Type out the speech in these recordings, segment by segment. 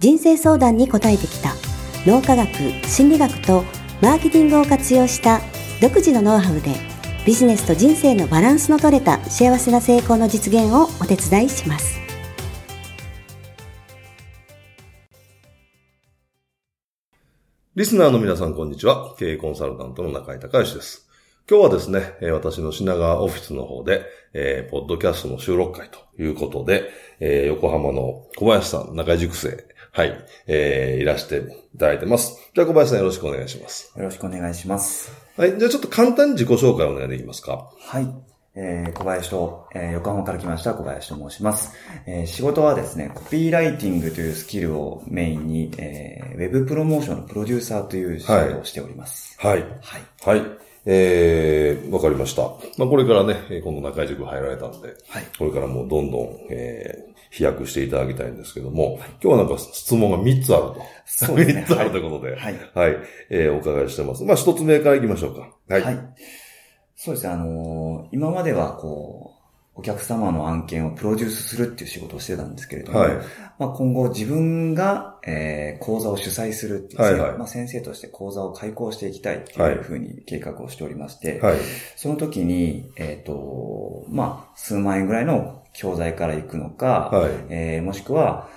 人生相談に応えてきた脳科学、心理学とマーケティングを活用した独自のノウハウでビジネスと人生のバランスの取れた幸せな成功の実現をお手伝いします。リスナーの皆さんこんにちは。経営コンサルタントの中井隆義です。今日はですね、私の品川オフィスの方で、えー、ポッドキャストの収録会ということで、えー、横浜の小林さん、中井塾生、はい、えー、いらしていただいてます。じゃあ小林さんよろしくお願いします。よろしくお願いします。はい、じゃあちょっと簡単に自己紹介をお願いできますか。はい。えー、小林と、えー、横浜から来ました小林と申します、えー。仕事はですね、コピーライティングというスキルをメインに、えー、ウェブプロモーションのプロデューサーという仕事をしております。はい。はい。はい。はいえー、わかりました。まあ、これからね、今度中井塾入られたんで、はい、これからもうどんどん、えー、飛躍していただきたいんですけども、はい、今日はなんか質問が3つあると。そうですね。3つあるということで、はい。はい。えー、お伺いしてます。まあ、1つ目から行きましょうか。はい。はい。そうですね、あのー、今まではこう、お客様の案件をプロデュースするっていう仕事をしてたんですけれども、はい、まあ、今後自分が、えー、講座を主催するっていう、はいはい、まあ、先生として講座を開講していきたいっていうふうに計画をしておりまして、はい、その時に、えっ、ー、と、まあ、数万円ぐらいの教材から行くのか、はい、えー、もしくは、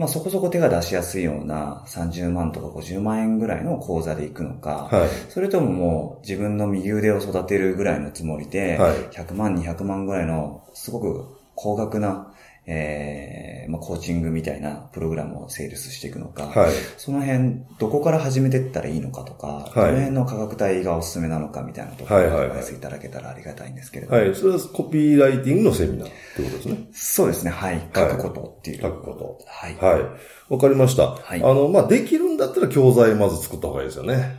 まあそこそこ手が出しやすいような30万とか50万円ぐらいの講座で行くのか、はい、それとももう自分の右腕を育てるぐらいのつもりで、100万、200万ぐらいのすごく高額なえー、まあ、コーチングみたいなプログラムをセールスしていくのか、はい、その辺、どこから始めていったらいいのかとか、はい、どの辺の価格帯がおすすめなのかみたいなところをアドバイスいただけたらありがたいんですけれども。はい、それはコピーライティングのセミナーってことですね？そうですね、はい。書くことっていう。書くこと。はい。はい。わかりました。はい。あの、まあ、できるんだったら教材まず作った方がいいですよね。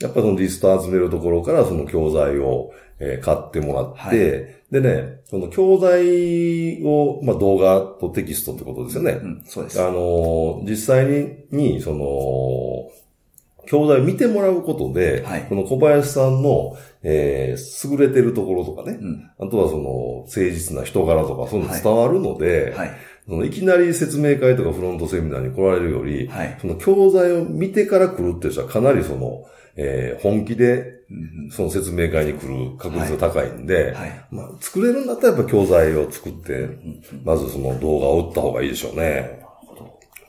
やっぱそのリスト集めるところからその教材を、え買ってもらって、はい、でね、その教材を、まあ、動画とテキストってことですよね。うん、そうです。あの、実際に、に、その、教材を見てもらうことで、はい、この小林さんの、えー、優れてるところとかね、うん、あとはその、誠実な人柄とか、そういうの伝わるので、はい、はい。そのいきなり説明会とかフロントセミナーに来られるより、はい、その教材を見てから来るっていう人はかなりその、えー、本気で、その説明会に来る確率が高いんで、はい。はい、まあ、作れるんだったらやっぱ教材を作って、まずその動画を打った方がいいでしょうね。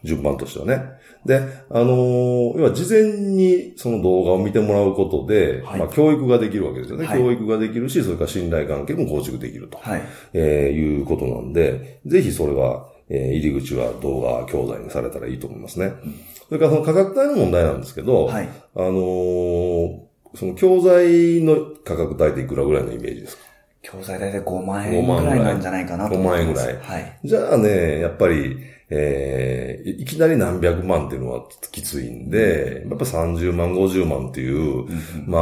順番としてはね。で、あのー、要は事前にその動画を見てもらうことで、はい、まあ教育ができるわけですよね、はい、教育ができるし、それから信頼関係も構築できると、はい、えー、いうことなんで、ぜひそれは、えー、入り口は動画教材にされたらいいと思いますね。うんそれからその価格帯の問題なんですけど、はい、あのー、その教材の価格帯っていくらぐらいのイメージですか？教材代で5万円ぐらいなんじゃないかなと思います。5万円ぐらい。はい。じゃあね、やっぱり、えー、いきなり何百万っていうのはきついんで、やっぱ30万、50万っていう、うん、ま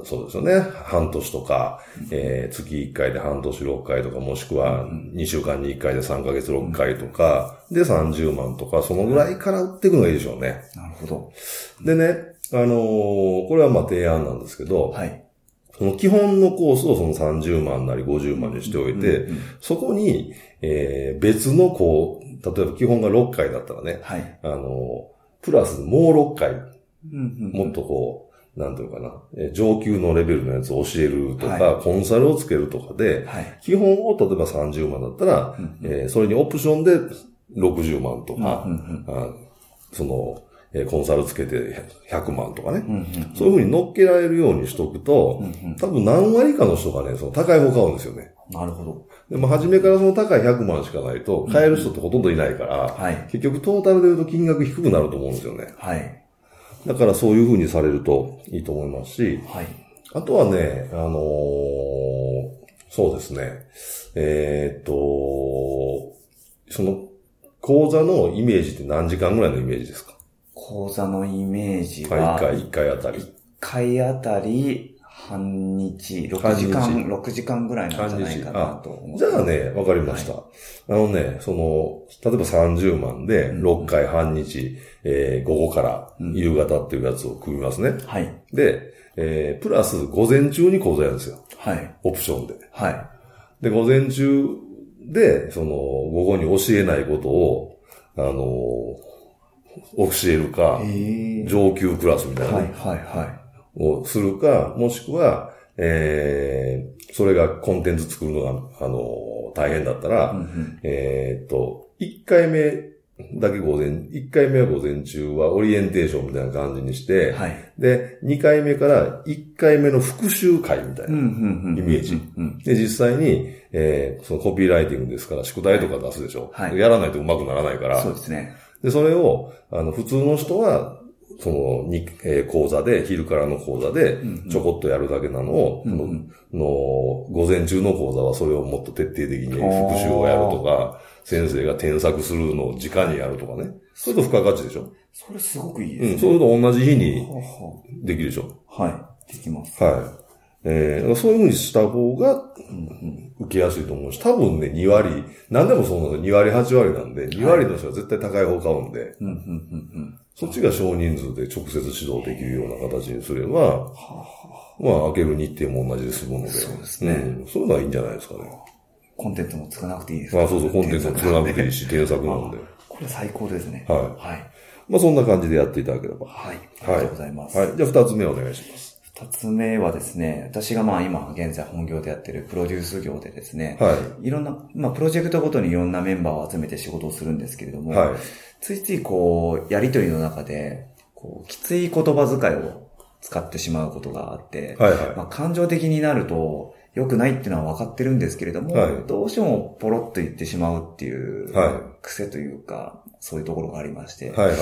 あ、そうですよね。半年とか、えー、月1回で半年6回とか、もしくは2週間に1回で3ヶ月6回とか、で30万とか、そのぐらいから売っていくのがいいでしょうね。なるほど。でね、あのー、これはまあ提案なんですけど、はい。その基本のコースをその30万なり50万にしておいて、そこに、えー、別のこう、例えば基本が6回だったらね、はい。あの、プラスもう6回、もっとこう、なんていうかな、え上級のレベルのやつを教えるとか、はい、コンサルをつけるとかで、はい、基本を例えば30万だったら、うん、えー、それにオプションで60万とか、うん、あその、えコンサルつけて100万とかね、うんうんうん、そういうふうに乗っけられるようにしとくと、うんうん、多分何割かの人がね、その高い方買うんですよね。なるほど。でも、初めからその高い100万しかないと、買える人ってほとんどいないから、はい、結局トータルで言うと金額低くなると思うんですよね。はい。だからそういう風にされるといいと思いますし、はい。あとはね、あのー、そうですね、えー、っと、その、講座のイメージって何時間ぐらいのイメージですか？講座のイメージは、1回、1回あたり。1回あたり、半日、6時間、6時間ぐらいなんじゃないかなと思じゃあね、わかりました。はい、あのね、その、例えば30万で6回半日、えー、午後から夕方っていうやつを組みますね。はい。で、えー、プラス午前中に講座やるんですよ。はい。オプションで。はい。で、午前中で、その、午後に教えないことを、あの教えるか、上級クラスみたいな、ね。はい、はい、はい。をするか、もしくは、えー、それがコンテンツ作るのが、あの、大変だったら、うんうん、えっと、1回目だけ午前、1回目は午前中はオリエンテーションみたいな感じにして、はい、で、2回目から1回目の復習会みたいなイメージ。で、実際に、えー、そのコピーライティングですから宿題とか出すでしょ。はい、やらないと上手くならないから。そうですね。で、それを、あの、普通の人は、その、に、えー、講座で、昼からの講座で、ちょこっとやるだけなのを、うんうん、の、午前中の講座はそれをもっと徹底的に復習をやるとか、先生が添削するのを直にやるとかね。それと付加価値でしょ？それすごくいいですね。うん、それと同じ日にできるでしょ？はい、できます。はい。えー、そういうふうにした方が、受けやすいと思うし、多分ね、2割、何でもそうなんですよ。2割、8割なんで、2割の人は絶対高い方買うんで、そっちが少人数で直接指導できるような形にすれば、まあ、開ける日程も同じで済むので、そうですね、うん。そういうのはいいんじゃないですかね。コンテンツも作らなくていいですか、ね、あそうそう、コンテンツも作らなくていいし、添削なんで。これ最高ですね。はい。はい。まあ、そんな感じでやっていただければ。はい。ありがとうございます。はい。じゃあ、二つ目お願いします。二つ目はですね、私がまあ今現在本業でやってるプロデュース業でですね、はい。いろんな、まあプロジェクトごとにいろんなメンバーを集めて仕事をするんですけれども、はい。ついついこう、やりとりの中で、こう、きつい言葉遣いを使ってしまうことがあって、はいはい。まあ感情的になると、良くないっていうのは分かってるんですけれども、はい、どうしてもポロッと言ってしまうっていう、癖というか、そういうところがありまして、はいはい。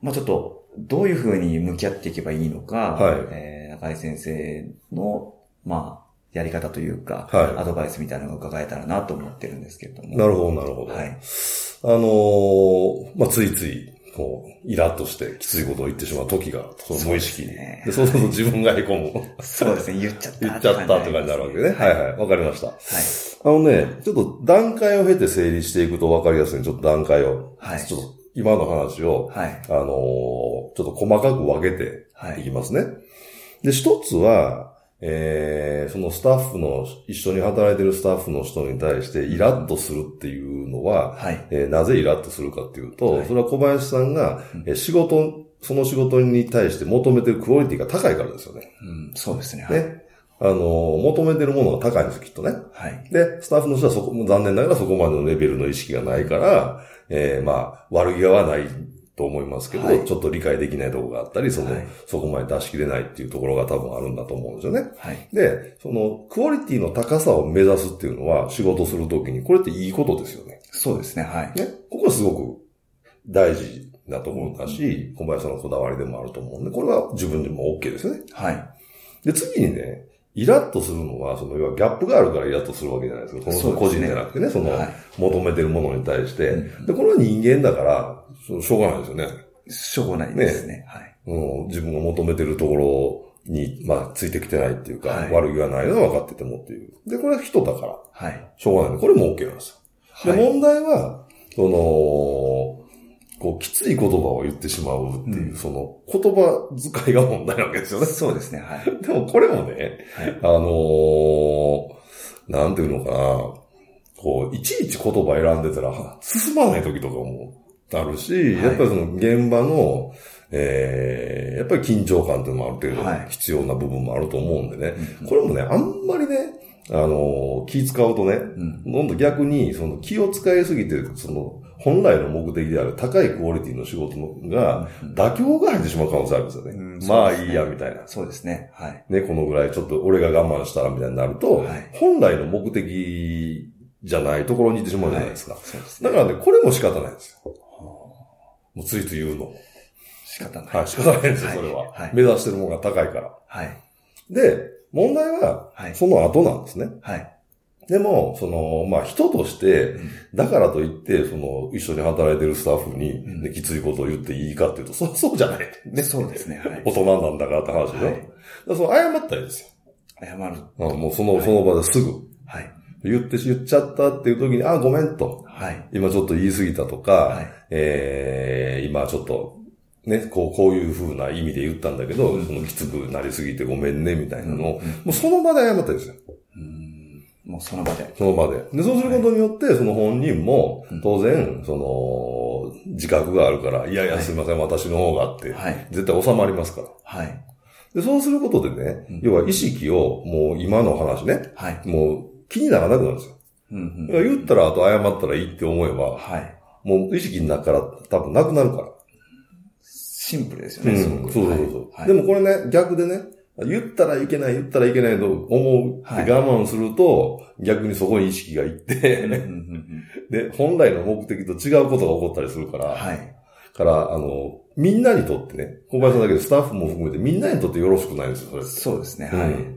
まあちょっと、どういうふうに向き合っていけばいいのか、はい。えー中井先生の、まあ、やり方というか、はい、アドバイスみたいなのが伺えたらなと思ってるんですけれども。なるほど、なるほど。はい。あのー、まあ、ついつい、こう、イラッとしてきついことを言ってしまう時が、その無意識に。そうね、でそうすると自分が凹む。そうですね、言っちゃった。言っちゃったって感じになるわけね。はい、はい、はい。わかりました。はい。あのね、ちょっと段階を経て整理していくとわかりやすいちょっと段階を。はい。ちょっと今の話を、はい。あのー、ちょっと細かく分けていきますね。はいで、一つは、えー、そのスタッフの、一緒に働いてるスタッフの人に対してイラッとするっていうのは、はい、えー、なぜイラッとするかっていうと、はい、それは小林さんが、え仕事、その仕事に対して求めてるクオリティが高いからですよね。うん、そうですね。ね。あの、求めてるものが高いんですきっとね。はい。で、スタッフの人はそこ、残念ながらそこまでのレベルの意識がないから、えー、まあ、悪気はないと思いますけど、はい、ちょっと理解できないところがあったり、その、はい、そこまで出し切れないっていうところが多分あるんだと思うんですよね。はい、で、その、クオリティの高さを目指すっていうのは、仕事するときに、これっていいことですよね。そうですね、はい。ね、ここはすごく大事だと思うんだし、小林さんのこだわりでもあると思うんで、これは自分でも OK ですよね。はい。で、次にね、イラッとするのは、その、要はギャップがあるからイラッとするわけじゃないですか。その個人じゃなくてね、その、求めてるものに対して。で、これは人間だから、しょうがないですよね。しょうがないですね。ねはい。うん。自分が求めてるところに、まあ、ついてきてないっていうか、はい、悪気がないのは分かっててもっていう。で、これは人だから。はい。しょうがない。これも OK なんですよ。で、問題は、その、こう、きつい言葉を言ってしまうっていう、うん、その、言葉遣いが問題なわけですよね。そうですね、はい。でもこれもね、はい、あのー、なんていうのかな、こう、いちいち言葉選んでたら、進まない時とかもあるし、やっぱりその現場の、ええー、やっぱり緊張感っていうのもある程度必要な部分もあると思うんでね。はい、これもね、あんまりね、あの、気使うとね、うん、どんどん逆に、その気を使いすぎて、その、本来の目的である高いクオリティの仕事のが、妥協が入ってしまう可能性あるんですよね。うん、まあいいや、みたいな。そうですね。はい。ね、このぐらいちょっと俺が我慢したらみたいになると、はい、本来の目的じゃないところに行ってしまうじゃないですか。はい、そうですね。だからね、これも仕方ないんですよ。もうついつい言うの。仕方ない。はい、仕方ないんですよ、それは。はい。目指してるものが高いから。はい。で、問題は、その後なんですね。はい。でも、その、まあ、人として、だからといって、その、一緒に働いてるスタッフに、ね、きついことを言っていいかっていうと、そそうじゃない。ね。そうですね。はい、大人なんだからって話でしょ。はい、だその謝ったらいいですよ。謝る。うん、もうその、その場ですぐ。はい。言って、言っちゃったっていう時に、あ、ごめんと。はい。今ちょっと言い過ぎたとか、はい、えー、今ちょっと、ね、こう、こういう風な意味で言ったんだけど、うん、そのきつくなりすぎてごめんね、みたいなのを、うん、もうその場で謝ったんですよ。もうその場で。その場で。で、そうすることによって、その本人も、当然、その、自覚があるから、いやいや、すいません、私の方がって、絶対収まりますから。はい。で、そうすることでね、要は意識を、もう今の話ね、はい。もう気にならなくなるんですよ。うんうん、言ったら、あと謝ったらいいって思えば、はい。もう意識の中から多分なくなるから。シンプルですよね、うん、そうそうそう。はい、でもこれね、逆でね、言ったらいけない、言ったらいけないと思うって我慢すると、はい、逆にそこに意識がいって で、本来の目的と違うことが起こったりするから、はい。から、あの、みんなにとってね、小林さんだけでスタッフも含めてみんなにとってよろしくないんですよ、それそうですね、はい。うん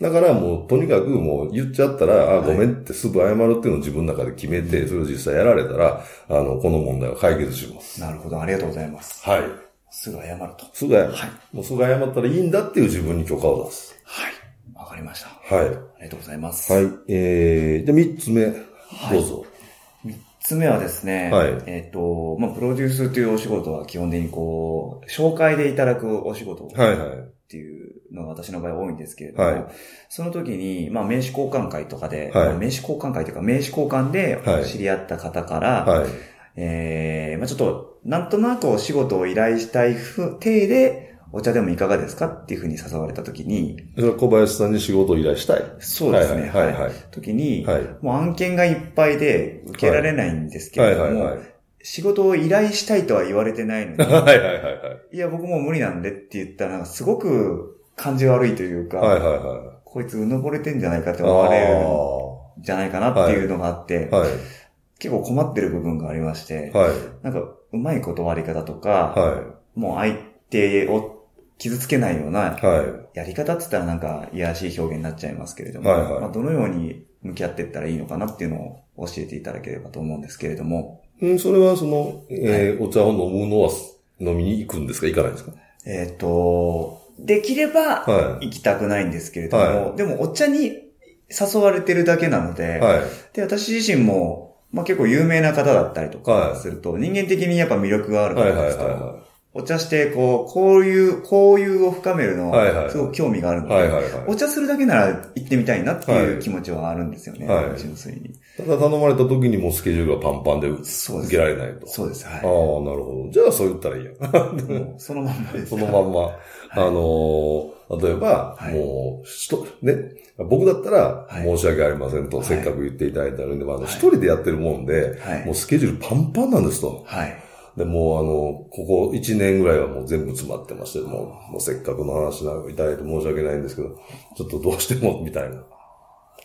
だからもう、とにかくもう言っちゃったら、あ、ごめんってすぐ謝るっていうのを自分の中で決めて、それを実際やられたら、あの、この問題は解決します。なるほど、ありがとうございます。はい。すぐ謝ると。すぐ謝る。はい。もうすぐ謝ったらいいんだっていう自分に許可を出す。はい。わかりました。はい。ありがとうございます。はい。えー、で、三つ目。どうぞ。三、つ目はですね、はい。えっ、ー、と、まあ、プロデュースというお仕事は基本的にこう、紹介でいただくお仕事はいはい。っていうのが私の場合多いんですけれども、はい、その時に、まあ、名刺交換会とかで、はい、名刺交換会というか、名刺交換で知り合った方から、はい、えー、まあ、ちょっと、なんとなくお仕事を依頼したい体で、お茶でもいかがですかっていうふうに誘われたときに。小林さんに仕事を依頼したいそうですね。はいはい、はい。時に、はい、もう案件がいっぱいで受けられないんですけれども、はいはいはいはい仕事を依頼したいとは言われてないのに。はいはいはいはい。いや、僕も無理なんでって言ったら、すごく感じ悪いというか、はいはいはい。こいつうぬぼれてんじゃないかって思われるんじゃないかなっていうのがあって、はい、結構困ってる部分がありまして、はい、なんかうまい断り方とか、はい、もう相手を傷つけないような、やり方って言ったらなんかいやらしい表現になっちゃいますけれども、はいはい、まあ、どのように向き合っていったらいいのかなっていうのを教えていただければと思うんですけれども、うん、それはその、えー、はい、お茶を飲むのは飲みに行くんですか行かないんですか？えっ、と、できれば行きたくないんですけれども、はい、でもお茶に誘われてるだけなので、はい、で、私自身も、まあ結構有名な方だったりとかすると、人間的にやっぱ魅力があるからですと、お茶して、こう、こういう、交友を深めるのは、すごく興味があるので、はいはいはい、お茶するだけなら行ってみたいなっていう気持ちはあるんですよね、はい、純粋に。ただ頼まれた時にもスケジュールがパンパンで受けられないと。そうです。はい、ああ、なるほど。じゃあそう言ったらいいや。そのまんまです。そのまんま。はい、あのー、例えば、はい、もう、ね、僕だったら、申し訳ありませんと、せっかく言っていただいてあるんで、まあ、一人でやってるもんで、もうスケジュールパンパンなんですと。はい。で、もうあの、ここ1年ぐらいはもう全部詰まってまして、もう、もうせっかくの話いただいて申し訳ないんですけど、ちょっとどうしても、みたいな。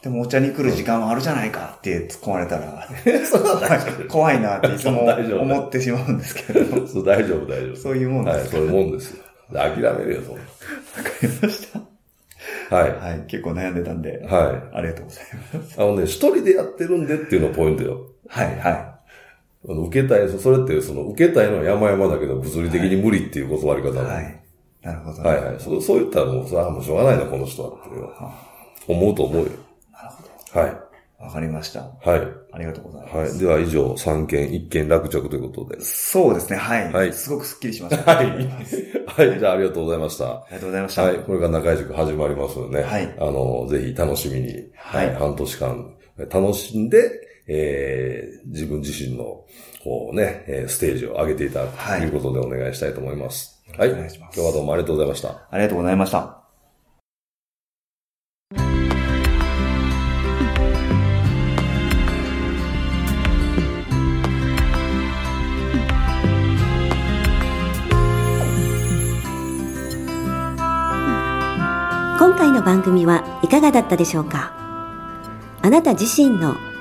でもお茶に来る時間はあるじゃないかって突っ込まれたら、怖いなっていつも 思ってしまうんですけど。そう、大丈夫、大丈夫。そういうもんですはい、そういうもんですよ。諦めるよ、そんな。わかりました。はい。はい。結構悩んでたんで。はい。ありがとうございます。あのね、一人でやってるんでっていうのがポイントよ。はい、はい。受けたい、それってその受けたいのは山々だけど物理的に無理っていう断り方はい。なるほど。はいはい。そう、そう言ったらもう、さあもうしょうがないな、この人はって思うと思うよ。なるほど。はい。わかりました。はい。ありがとうございます。はい。では以上、3件、1件落着ということで。そうですね、はい。はい。すごくスッキリしました。はい。はい。じゃあありがとうございました。ありがとうございました。はい。これから中井塾始まりますのでね。はい。あの、ぜひ楽しみに、はい。半年間、楽しんで、えー、自分自身の、こうね、ステージを上げていただくということでお願いしたいと思います。はい。お願いします。今日はどうもありがとうございました。ありがとうございました。今回の番組はいかがだったでしょうか？あなた自身の